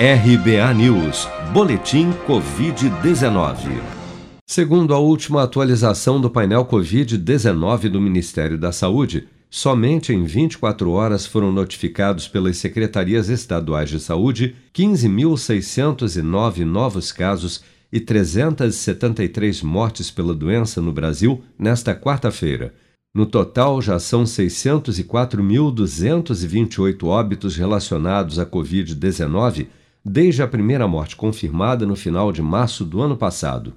RBA News, Boletim Covid-19. Segundo a última atualização do painel Covid-19 do Ministério da Saúde, somente em 24 horas foram notificados pelas secretarias estaduais de saúde 15.609 novos casos e 373 mortes pela doença no Brasil nesta quarta-feira. No total, já são 604.228 óbitos relacionados à Covid-19 desde a primeira morte confirmada no final de março do ano passado.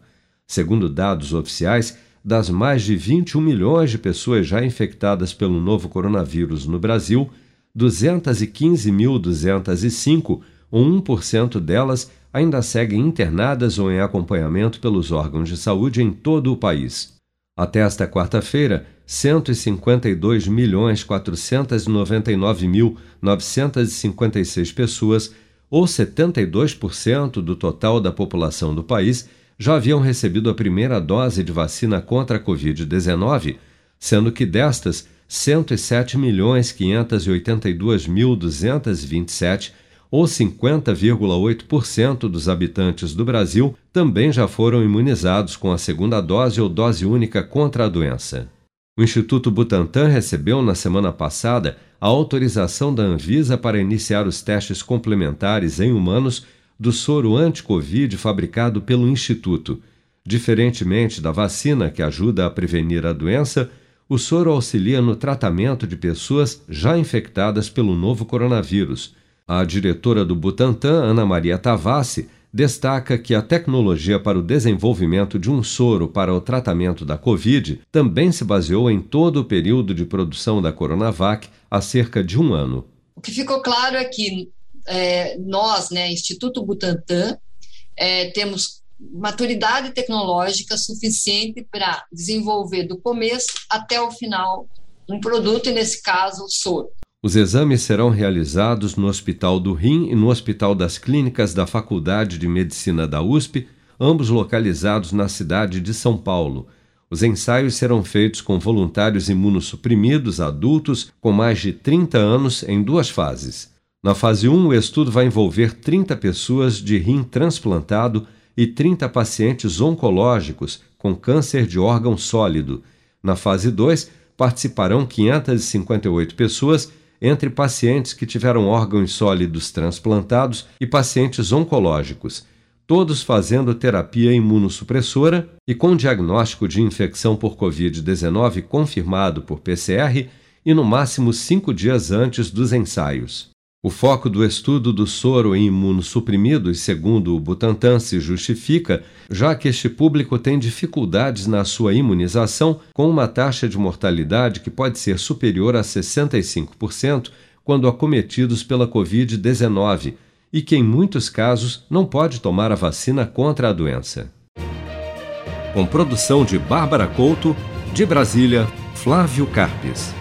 Segundo dados oficiais, das mais de 21 milhões de pessoas já infectadas pelo novo coronavírus no Brasil, 215.205, ou 1% delas, ainda seguem internadas ou em acompanhamento pelos órgãos de saúde em todo o país. Até esta quarta-feira, 152.499.956 pessoas ou 72% do total da população do país, já haviam recebido a primeira dose de vacina contra a Covid-19, sendo que destas, 107.582.227, ou 50,8% dos habitantes do Brasil, também já foram imunizados com a segunda dose ou dose única contra a doença. O Instituto Butantan recebeu na semana passada a autorização da Anvisa para iniciar os testes complementares em humanos do soro anti-Covid fabricado pelo Instituto. Diferentemente da vacina que ajuda a prevenir a doença, o soro auxilia no tratamento de pessoas já infectadas pelo novo coronavírus. A diretora do Butantan, Ana Maria Tavassi, destaca que a tecnologia para o desenvolvimento de um soro para o tratamento da Covid também se baseou em todo o período de produção da Coronavac há cerca de um ano. O que ficou claro é que é, nós, né, Instituto Butantan, é, temos maturidade tecnológica suficiente para desenvolver do começo até o final um produto, e nesse caso, o soro. Os exames serão realizados no Hospital do Rim e no Hospital das Clínicas da Faculdade de Medicina da USP, ambos localizados na cidade de São Paulo. Os ensaios serão feitos com voluntários imunossuprimidos adultos com mais de 30 anos em duas fases. Na fase 1, o estudo vai envolver 30 pessoas de rim transplantado e 30 pacientes oncológicos com câncer de órgão sólido. Na fase 2, participarão 558 pessoas entre pacientes que tiveram órgãos sólidos transplantados e pacientes oncológicos, todos fazendo terapia imunossupressora e com diagnóstico de infecção por Covid-19 confirmado por PCR e no máximo cinco dias antes dos ensaios. O foco do estudo do soro em imunossuprimidos, segundo o Butantan, se justifica, já que este público tem dificuldades na sua imunização, com uma taxa de mortalidade que pode ser superior a 65% quando acometidos pela Covid-19 e que, em muitos casos, não pode tomar a vacina contra a doença. Com produção de Bárbara Couto, de Brasília, Flávio Carpes.